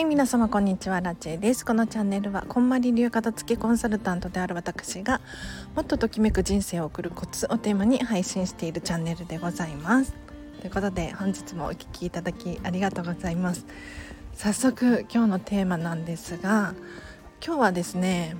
はい皆様こんにちは。ラチェです。このチャンネルはこんまり流片付けコンサルタントである私がもっとときめく人生を送るコツをテーマに配信しているチャンネルでございます。ということで本日もお聴きいただきありがとうございます。早速今日のテーマなんですが今日はですね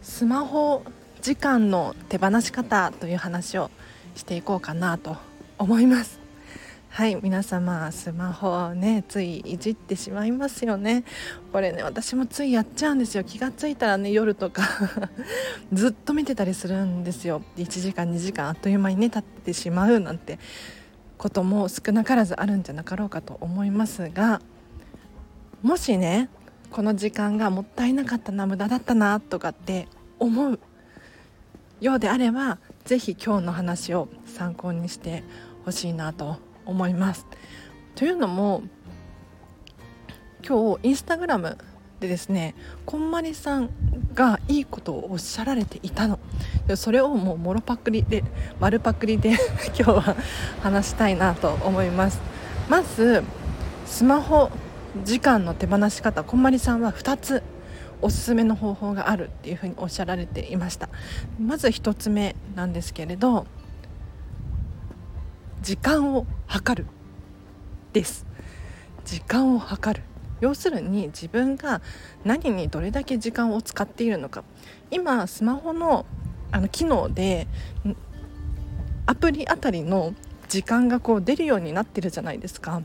スマホ時間の手放し方という話をしていこうかなと思います。はい皆様スマホをねついいじってしまいますよね。これね私もついやっちゃうんですよ。気がついたらね夜とか ずっと見てたりするんですよ。1時間2時間あっという間にね経ってしまうなんてことも少なからずあるんじゃなかろうかと思いますがもしねこの時間がもったいなかったな無駄だったなとかって思うようであれば是非今日の話を参考にしてほしいなと思います。というのも今日インスタグラムでですねこんまりさんがいいことをおっしゃられていたの。それをもうもろパクリで丸パクリで 今日は話したいなと思います。まずスマホ時間の手放し方こんまりさんは2つおすすめの方法があるっていうふうにおっしゃられていました。まず1つ目なんですけれど時間を計るです。時間を計る。要するに自分が何にどれだけ時間を使っているのか。今スマホのあの機能でアプリあたりの時間がこう出るようになってるじゃないですか。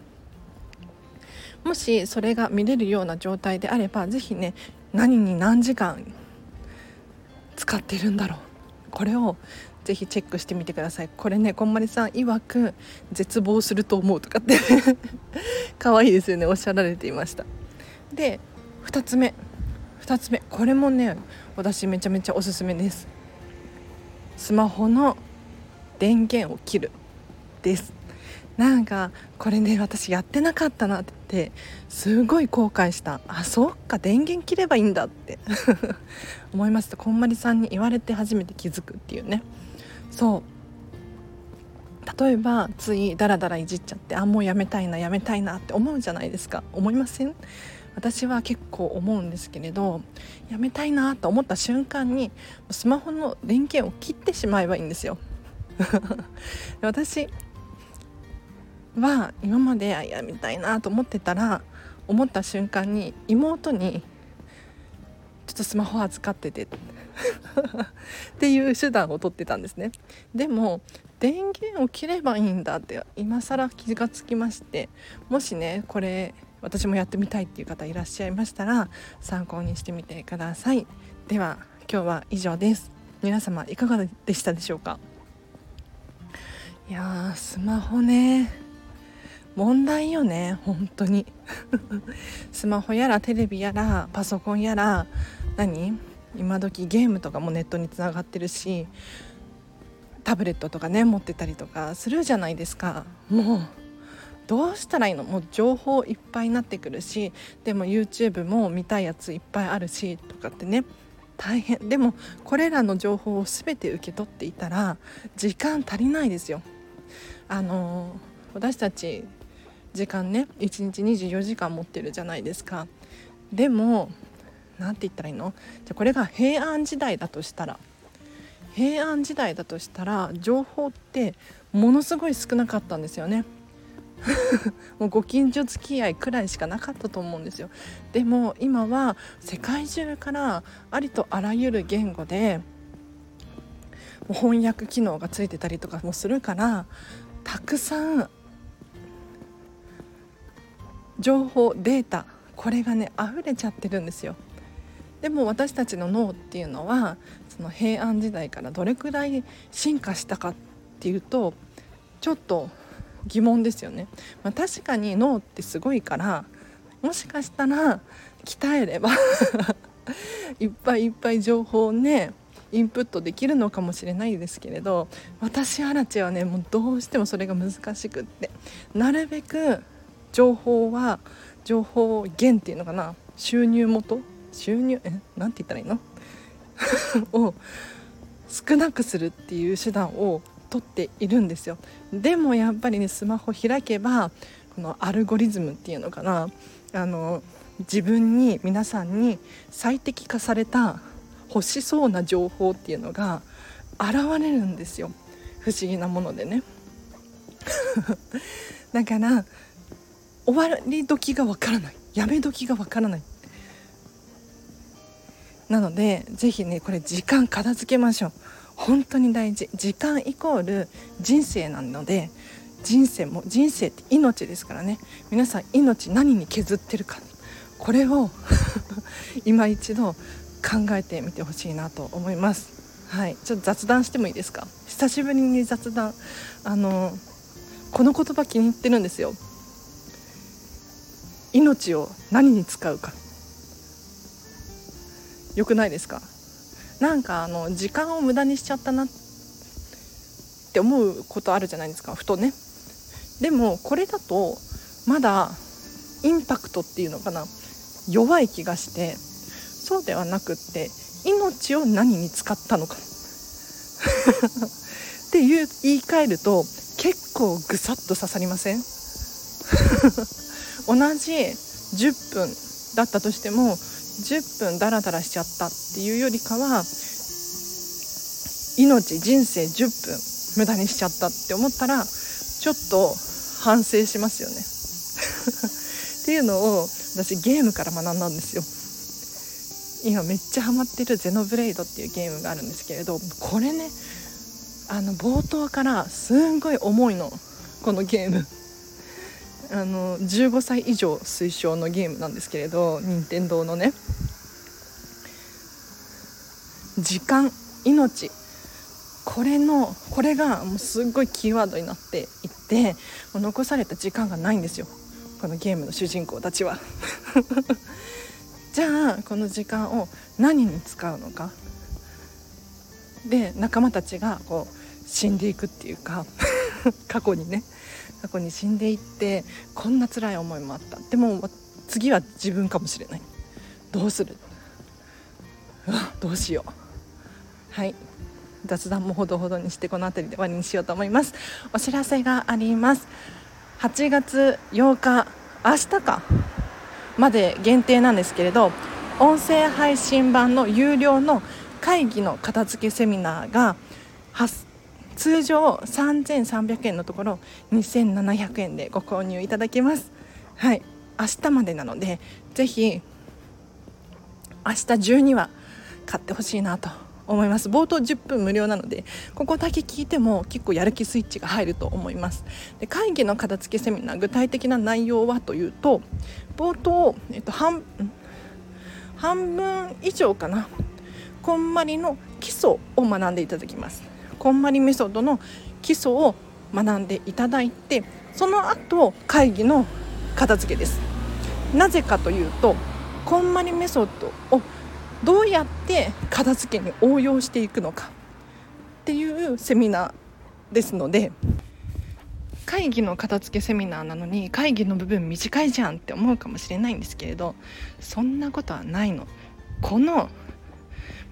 もしそれが見れるような状態であれば是非ね何に何時間使ってるんだろう。これをぜひチェックしてみてください。これねこんまりさん曰く絶望すると思うとかって。可愛いですよね。おっしゃられていました。で2つ目。2つ目。これもね私めちゃめちゃおすすめです。スマホの電源を切るです。なんかこれね私やってなかったなってすごい後悔した。あそっか電源切ればいいんだって。思いました。こんまりさんに言われて初めて気づくっていうね。そう。例えばついダラダラいじっちゃってあもうやめたいなやめたいなって思うじゃないですか。思いません？私は結構思うんですけれどやめたいなと思った瞬間にスマホの電源を切ってしまえばいいんですよ。私は今までやめたいなと思ってたら思った瞬間に妹に「ちょっとスマホ預かってて」っていう手段を取ってたんですね。でも電源を切ればいいんだって今更気がつきましてもしねこれ私もやってみたいっていう方いらっしゃいましたら参考にしてみてください。では今日は以上です。皆様いかがでしたでしょうか？いやスマホね。問題よね本当に。スマホやらテレビやらパソコンやら何？今時ゲームとかもネットにつながってるしタブレットとかね持ってたりとかするじゃないですか。もうどうしたらいいの？もう情報いっぱいになってくるしでも YouTube も見たいやついっぱいあるしとかってね。大変。でもこれらの情報を全て受け取っていたら時間足りないですよ。あの私たち時間ね1日24時間持ってるじゃないですか。でも何て言ったらいいの？じゃこれが平安時代だとしたら。平安時代だとしたら情報ってものすごい少なかったんですよね。もうご近所付き合いくらいしかなかったと思うんですよ。でも今は世界中からありとあらゆる言語でも翻訳機能がついてたりとかもするからたくさん情報データこれがね溢れちゃってるんですよ。でも私たちの脳っていうのはその平安時代からどれくらい進化したかっていうとちょっと疑問ですよね、まあ、確かに脳ってすごいからもしかしたら鍛えれば いっぱいいっぱい情報をねインプットできるのかもしれないですけれど私アラチはねもうどうしてもそれが難しくってなるべく情報は情報源っていうのかな収入元収入えなんて言ったらいいの？を少なくするっていう手段を取っているんですよ。でもやっぱりねスマホ開けばこのアルゴリズムっていうのかな？あの自分に皆さんに最適化された欲しそうな情報っていうのが現れるんですよ。不思議なものでね。だから終わり時がわからない。やめ時がわからない。なのでぜひねこれ時間片付けましょう。本当に大事。時間イコール人生なので人生も人生って命ですからね。皆さん命何に削ってるか。これを 今一度考えてみてほしいなと思います。はい。ちょっと雑談してもいいですか？久しぶりに雑談。あのこの言葉気に入ってるんですよ。命を何に使うか。よくないですか？なんかあの時間を無駄にしちゃったなって思うことあるじゃないですかふとね。でもこれだとまだインパクトっていうのかな。弱い気がしてそうではなくって命を何に使ったのか。っていう言い換えると結構ぐさっと刺さりません？同じ10分だったとしても10分ダラダラしちゃったっていうよりかは命人生10分無駄にしちゃったって思ったらちょっと反省しますよね。っていうのを私ゲームから学んだんですよ。今めっちゃハマってるゼノブレイドっていうゲームがあるんですけれどこれねあの冒頭からすんごい重いの。このゲーム。あの15歳以上推奨のゲームなんですけれど任天堂のね。時間命。これのこれがもうすっごいキーワードになっていってもう残された時間がないんですよ。このゲームの主人公たちは。じゃあこの時間を何に使うのか。で仲間たちがこう死んでいくっていうか。過去にね過去に死んでいってこんな辛い思いもあった。でも次は自分かもしれない。どうする？うわどうしよう。はい。雑談もほどほどにしてこの辺りで終わりにしようと思います。お知らせがあります。8月8日明日か。まで限定なんですけれど音声配信版の有料の会議の片付けセミナーが通常3300円のところ2700円でご購入いただけます。はい。明日までなのでぜひ明日中には買ってほしいなと思います。冒頭10分無料なのでここだけ聞いても結構やる気スイッチが入ると思います。で会議の片付けセミナー具体的な内容はというと冒頭、えっと、半半分以上かな。こんまりの基礎を学んでいただきます。こんまりメソッドの基礎を学んでいただいてその後会議の片付けですなぜかというとこんまりメソッドをどうやって片付けに応用していくのかっていうセミナーですので会議の片付けセミナーなのに会議の部分短いじゃんって思うかもしれないんですけれどそんなことはないの。この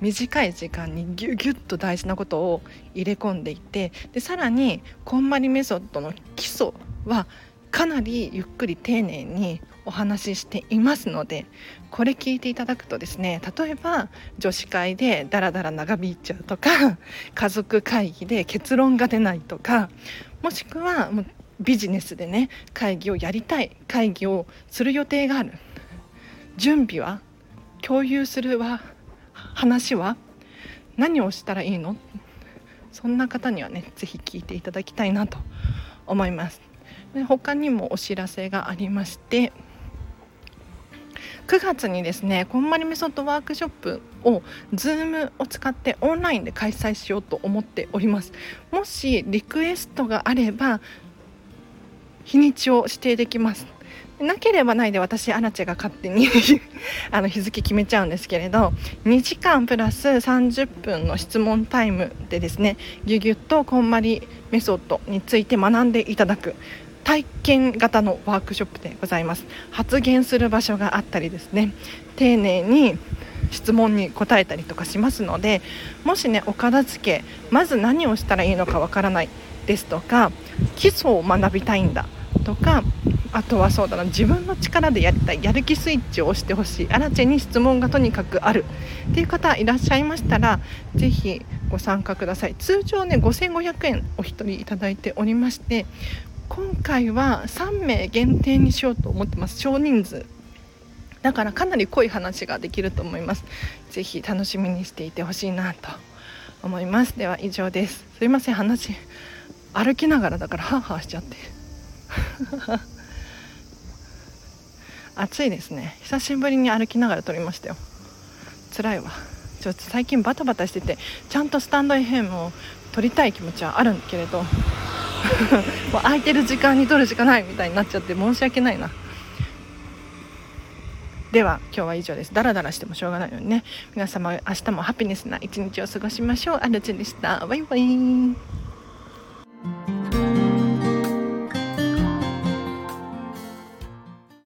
短い時間にギュギュッと大事なことを入れ込んでいてでさらにこんまりメソッドの基礎はかなりゆっくり丁寧にお話ししていますのでこれ聞いていただくとですね例えば女子会でダラダラ長引いちゃうとか家族会議で結論が出ないとかもしくはもうビジネスでね会議をやりたい会議をする予定がある。準備は共有するは話は？何をしたらいいの？そんな方にはね是非聞いていただきたいなと思います。で他にもお知らせがありまして9月にですねこんまりメソッドワークショップを Zoom を使ってオンラインで開催しようと思っております。もしリクエストがあれば日にちを指定できます。なければないで私アラチェが勝手にあの日付決めちゃうんですけれど2時間プラス30分の質問タイムでですねぎゅぎゅっとこんまりメソッドについて学んでいただく体験型のワークショップでございます。発言する場所があったりですね丁寧に質問に答えたりとかしますのでもしねお片付けまず何をしたらいいのかわからないですとか基礎を学びたいんだとかあとはそうだな自分の力でやりたいやる気スイッチを押してほしい。アラチェに質問がとにかくある。っていう方いらっしゃいましたらぜひご参加ください。通常ね5500円お一人いただいておりまして今回は3名限定にしようと思ってます。少人数。だからかなり濃い話ができると思います。ぜひ楽しみにしていてほしいなと思います。では以上です。すいません。話歩きながらだからハーハーしちゃって。暑いですね。久しぶりに歩きながら撮りましたよ。辛いわ。ちょっと最近バタバタしててちゃんとスタンド FM を撮りたい気持ちはあるんだけれど。もう空いてる時間に撮るしかないみたいになっちゃって申し訳ないな。では今日は以上です。ダラダラしてもしょうがないのにね。皆様明日もハピネスな一日を過ごしましょう。アルチでした。バイバイ。